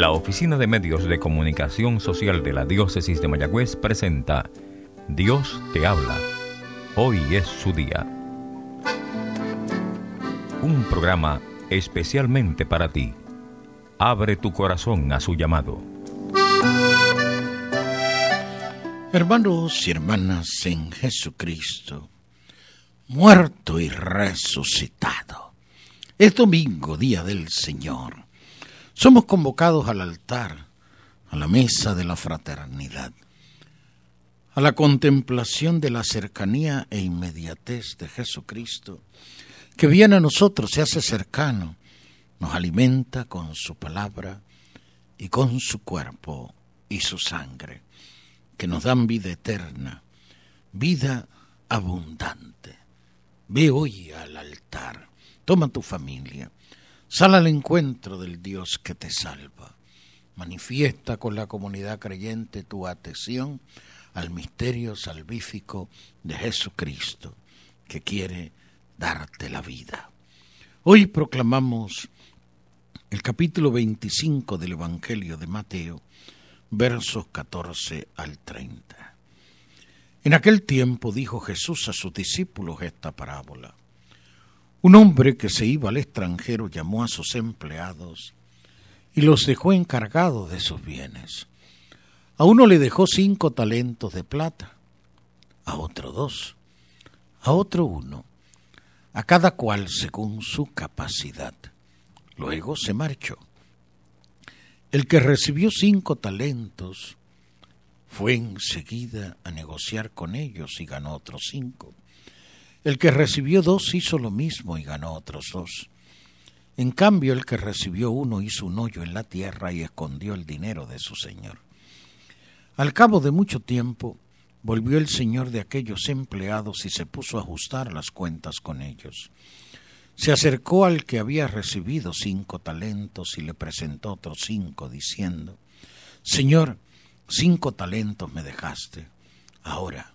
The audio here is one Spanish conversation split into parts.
La Oficina de Medios de Comunicación Social de la Diócesis de Mayagüez presenta Dios te habla. Hoy es su día. Un programa especialmente para ti. Abre tu corazón a su llamado. Hermanos y hermanas en Jesucristo, muerto y resucitado. Es domingo, día del Señor. Somos convocados al altar, a la mesa de la fraternidad, a la contemplación de la cercanía e inmediatez de Jesucristo, que viene a nosotros, se hace cercano, nos alimenta con su palabra y con su cuerpo y su sangre, que nos dan vida eterna, vida abundante. Ve hoy al altar, toma tu familia, Sal al encuentro del Dios que te salva. Manifiesta con la comunidad creyente tu atención al misterio salvífico de Jesucristo, que quiere darte la vida. Hoy proclamamos el capítulo 25 del Evangelio de Mateo, versos 14 al 30. En aquel tiempo dijo Jesús a sus discípulos esta parábola. Un hombre que se iba al extranjero llamó a sus empleados y los dejó encargados de sus bienes. A uno le dejó cinco talentos de plata, a otro dos, a otro uno, a cada cual según su capacidad. Luego se marchó. El que recibió cinco talentos fue enseguida a negociar con ellos y ganó otros cinco. El que recibió dos hizo lo mismo y ganó otros dos. En cambio, el que recibió uno hizo un hoyo en la tierra y escondió el dinero de su señor. Al cabo de mucho tiempo, volvió el señor de aquellos empleados y se puso a ajustar las cuentas con ellos. Se acercó al que había recibido cinco talentos y le presentó otros cinco, diciendo, Señor, cinco talentos me dejaste. Ahora,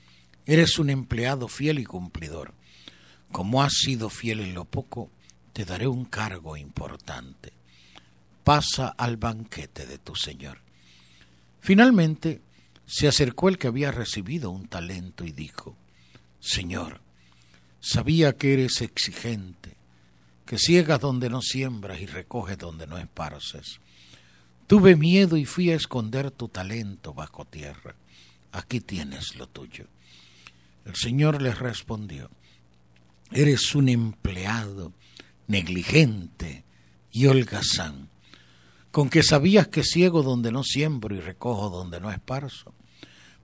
Eres un empleado fiel y cumplidor. Como has sido fiel en lo poco, te daré un cargo importante. Pasa al banquete de tu Señor. Finalmente se acercó el que había recibido un talento y dijo, Señor, sabía que eres exigente, que ciegas donde no siembras y recoges donde no esparces. Tuve miedo y fui a esconder tu talento bajo tierra. Aquí tienes lo tuyo. El Señor les respondió, eres un empleado negligente y holgazán, con que sabías que ciego donde no siembro y recojo donde no esparzo,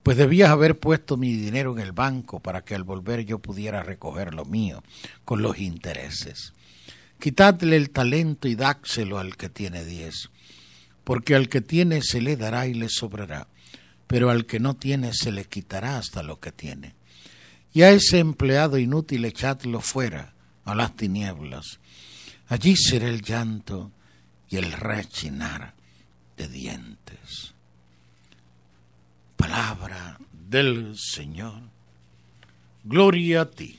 pues debías haber puesto mi dinero en el banco para que al volver yo pudiera recoger lo mío con los intereses. Quitadle el talento y dákselo al que tiene diez, porque al que tiene se le dará y le sobrará, pero al que no tiene se le quitará hasta lo que tiene y a ese empleado inútil echadlo fuera a las tinieblas. Allí será el llanto y el rechinar de dientes. Palabra del Señor. Gloria a ti,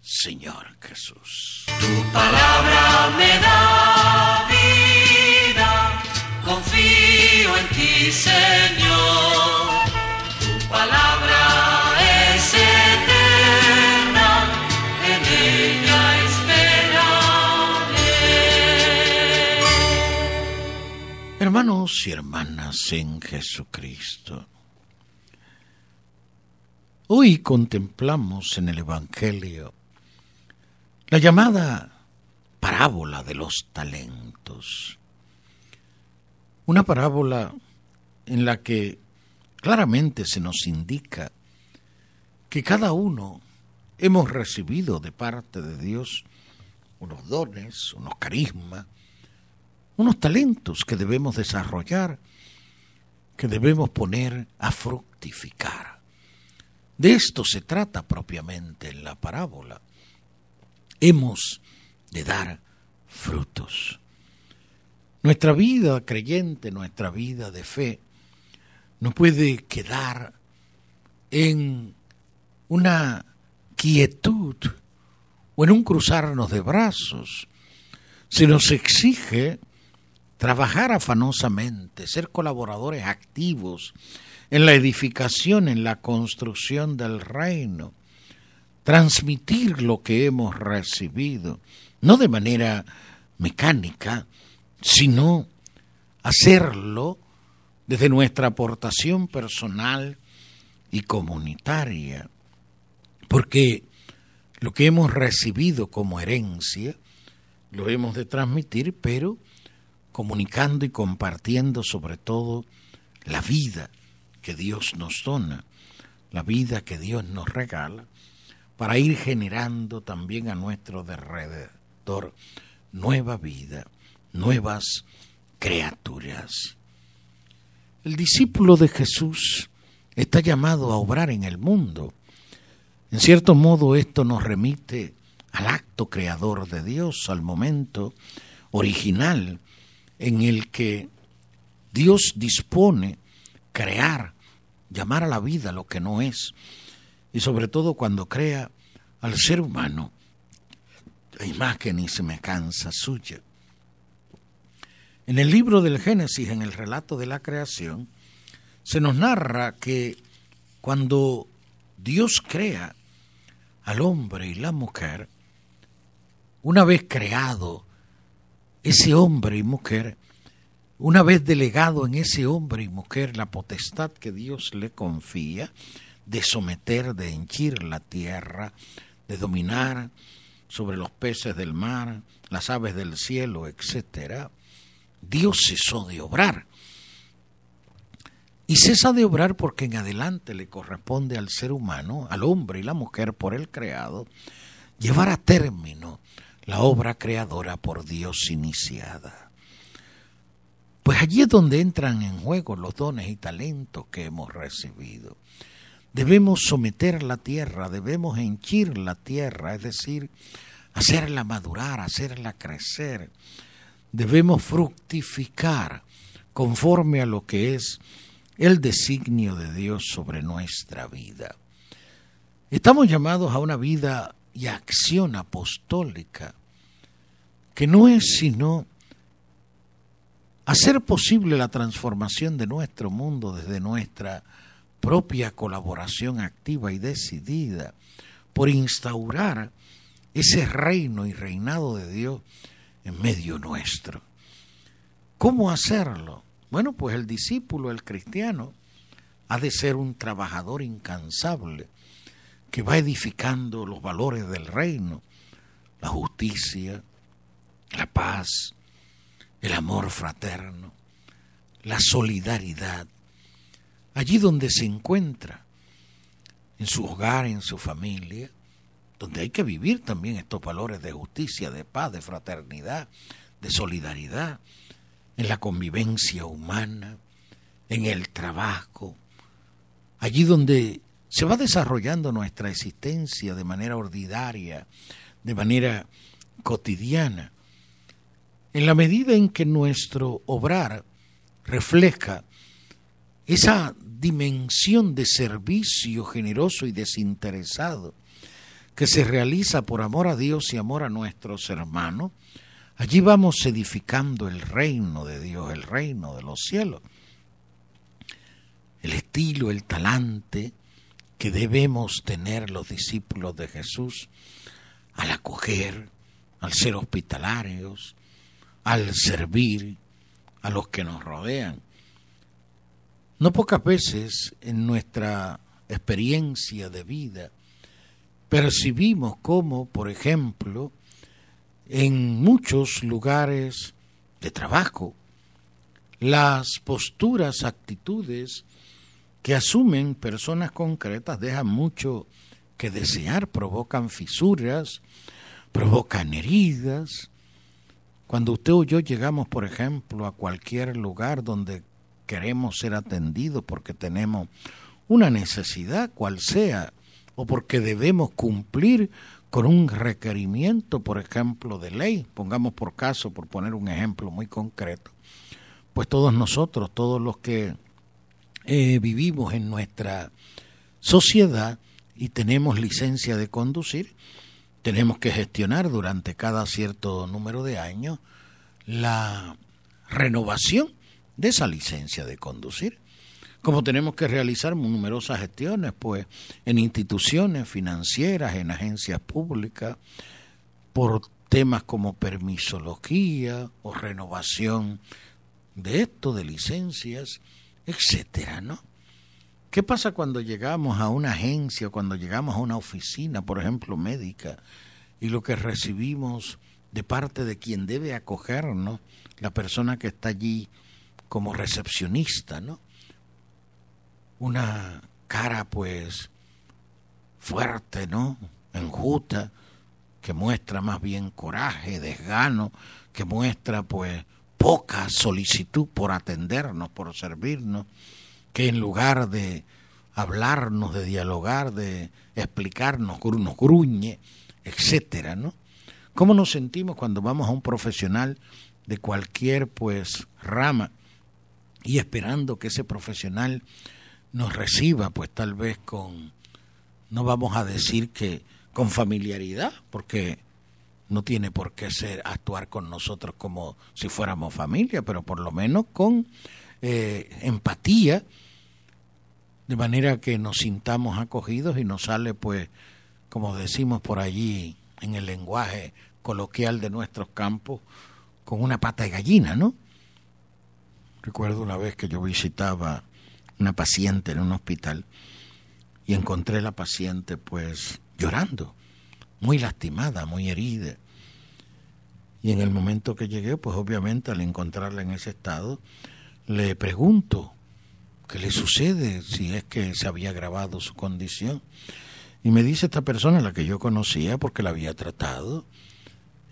Señor Jesús. Tu palabra me da Hermanos y hermanas en Jesucristo, hoy contemplamos en el Evangelio la llamada parábola de los talentos, una parábola en la que claramente se nos indica que cada uno hemos recibido de parte de Dios unos dones, unos carismas, unos talentos que debemos desarrollar, que debemos poner a fructificar. De esto se trata propiamente en la parábola. Hemos de dar frutos. Nuestra vida creyente, nuestra vida de fe, no puede quedar en una quietud o en un cruzarnos de brazos. Se nos exige trabajar afanosamente, ser colaboradores activos en la edificación, en la construcción del reino, transmitir lo que hemos recibido, no de manera mecánica, sino hacerlo desde nuestra aportación personal y comunitaria, porque lo que hemos recibido como herencia lo hemos de transmitir, pero comunicando y compartiendo sobre todo la vida que Dios nos dona, la vida que Dios nos regala, para ir generando también a nuestro alrededor nueva vida, nuevas criaturas. El discípulo de Jesús está llamado a obrar en el mundo. En cierto modo esto nos remite al acto creador de Dios, al momento original en el que Dios dispone crear, llamar a la vida lo que no es, y sobre todo cuando crea al ser humano la imagen y semejanza suya. En el libro del Génesis, en el relato de la creación, se nos narra que cuando Dios crea al hombre y la mujer, una vez creado ese hombre y mujer, una vez delegado en ese hombre y mujer la potestad que Dios le confía de someter, de henchir la tierra, de dominar sobre los peces del mar, las aves del cielo, etcétera, Dios cesó de obrar. Y cesa de obrar porque en adelante le corresponde al ser humano, al hombre y la mujer por el creado, llevar a término la obra creadora por Dios iniciada. Pues allí es donde entran en juego los dones y talentos que hemos recibido. Debemos someter la tierra, debemos henchir la tierra, es decir, hacerla madurar, hacerla crecer, debemos fructificar conforme a lo que es el designio de Dios sobre nuestra vida. Estamos llamados a una vida y acción apostólica que no es sino hacer posible la transformación de nuestro mundo desde nuestra propia colaboración activa y decidida por instaurar ese reino y reinado de Dios en medio nuestro. ¿Cómo hacerlo? Bueno, pues el discípulo, el cristiano, ha de ser un trabajador incansable que va edificando los valores del reino, la justicia, la paz, el amor fraterno, la solidaridad, allí donde se encuentra, en su hogar, en su familia, donde hay que vivir también estos valores de justicia, de paz, de fraternidad, de solidaridad, en la convivencia humana, en el trabajo, allí donde se va desarrollando nuestra existencia de manera ordinaria, de manera cotidiana, en la medida en que nuestro obrar refleja esa dimensión de servicio generoso y desinteresado que se realiza por amor a Dios y amor a nuestros hermanos, allí vamos edificando el reino de Dios, el reino de los cielos. El estilo, el talante que debemos tener los discípulos de Jesús al acoger, al ser hospitalarios, al servir a los que nos rodean. No pocas veces en nuestra experiencia de vida percibimos como, por ejemplo, en muchos lugares de trabajo, las posturas, actitudes que asumen personas concretas dejan mucho que desear, provocan fisuras, provocan heridas. Cuando usted o yo llegamos, por ejemplo, a cualquier lugar donde queremos ser atendidos porque tenemos una necesidad, cual sea, o porque debemos cumplir con un requerimiento, por ejemplo, de ley, pongamos por caso, por poner un ejemplo muy concreto, pues todos nosotros, todos los que eh, vivimos en nuestra sociedad y tenemos licencia de conducir, tenemos que gestionar durante cada cierto número de años la renovación de esa licencia de conducir. Como tenemos que realizar numerosas gestiones, pues, en instituciones financieras, en agencias públicas, por temas como permisología o renovación de esto, de licencias, etcétera, ¿no? ¿Qué pasa cuando llegamos a una agencia, cuando llegamos a una oficina, por ejemplo, médica, y lo que recibimos de parte de quien debe acogernos, la persona que está allí como recepcionista, ¿no? Una cara pues fuerte, ¿no? Enjuta, que muestra más bien coraje, desgano, que muestra pues poca solicitud por atendernos, por servirnos, que en lugar de hablarnos, de dialogar, de explicarnos, nos gruñe, etcétera, ¿no? ¿Cómo nos sentimos cuando vamos a un profesional de cualquier pues rama y esperando que ese profesional nos reciba pues tal vez con no vamos a decir que con familiaridad, porque no tiene por qué ser actuar con nosotros como si fuéramos familia, pero por lo menos con eh, empatía, de manera que nos sintamos acogidos y nos sale, pues, como decimos por allí en el lenguaje coloquial de nuestros campos, con una pata de gallina, ¿no? Recuerdo una vez que yo visitaba una paciente en un hospital y encontré la paciente pues llorando muy lastimada, muy herida. Y en el momento que llegué, pues obviamente al encontrarla en ese estado, le pregunto qué le sucede si es que se había agravado su condición. Y me dice esta persona, la que yo conocía, porque la había tratado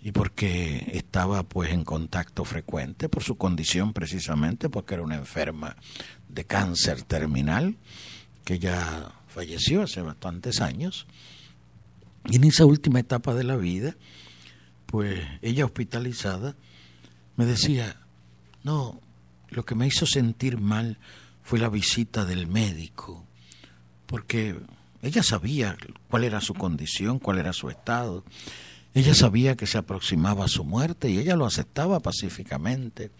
y porque estaba pues en contacto frecuente por su condición precisamente, porque era una enferma de cáncer terminal, que ya falleció hace bastantes años y en esa última etapa de la vida, pues ella hospitalizada me decía, no, lo que me hizo sentir mal fue la visita del médico, porque ella sabía cuál era su condición, cuál era su estado, ella sabía que se aproximaba a su muerte y ella lo aceptaba pacíficamente.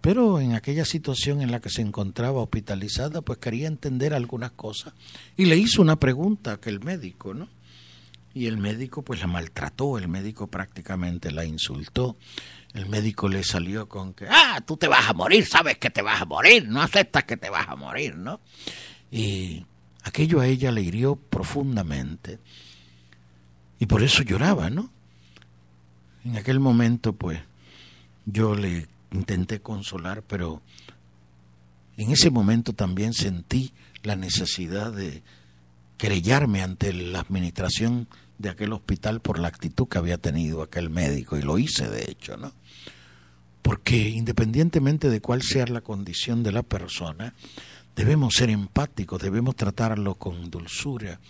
Pero en aquella situación en la que se encontraba hospitalizada, pues quería entender algunas cosas y le hizo una pregunta a aquel médico, ¿no? y el médico pues la maltrató, el médico prácticamente la insultó. El médico le salió con que, ah, tú te vas a morir, sabes que te vas a morir, no aceptas que te vas a morir, ¿no? Y aquello a ella le hirió profundamente. Y por eso lloraba, ¿no? En aquel momento pues yo le intenté consolar, pero en ese momento también sentí la necesidad de querellarme ante la administración de aquel hospital por la actitud que había tenido aquel médico, y lo hice de hecho, ¿no? Porque independientemente de cuál sea la condición de la persona, debemos ser empáticos, debemos tratarlo con dulzura.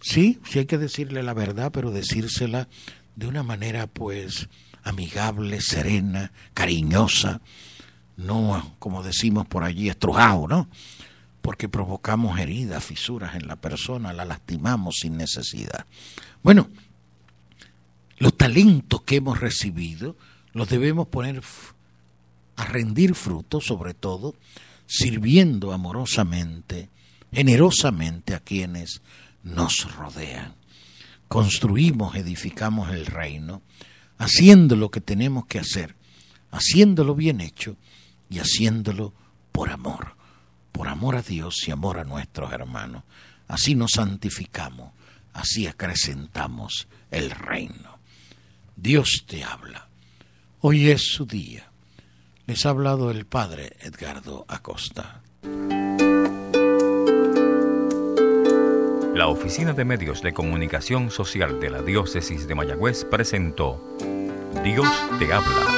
Sí, sí hay que decirle la verdad, pero decírsela de una manera pues amigable, serena, cariñosa, no como decimos por allí, estrujado, ¿no? Porque provocamos heridas, fisuras en la persona, la lastimamos sin necesidad. Bueno, los talentos que hemos recibido los debemos poner a rendir frutos, sobre todo sirviendo amorosamente, generosamente a quienes nos rodean. Construimos, edificamos el reino, haciendo lo que tenemos que hacer, haciéndolo bien hecho y haciéndolo por amor por amor a Dios y amor a nuestros hermanos. Así nos santificamos, así acrecentamos el reino. Dios te habla. Hoy es su día. Les ha hablado el Padre Edgardo Acosta. La Oficina de Medios de Comunicación Social de la Diócesis de Mayagüez presentó Dios te habla.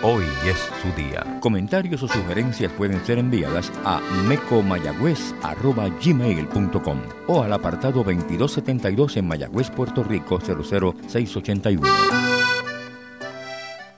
Hoy es su día. Comentarios o sugerencias pueden ser enviadas a mecomayagüez.gmail.com o al apartado 2272 en Mayagüez, Puerto Rico 00681.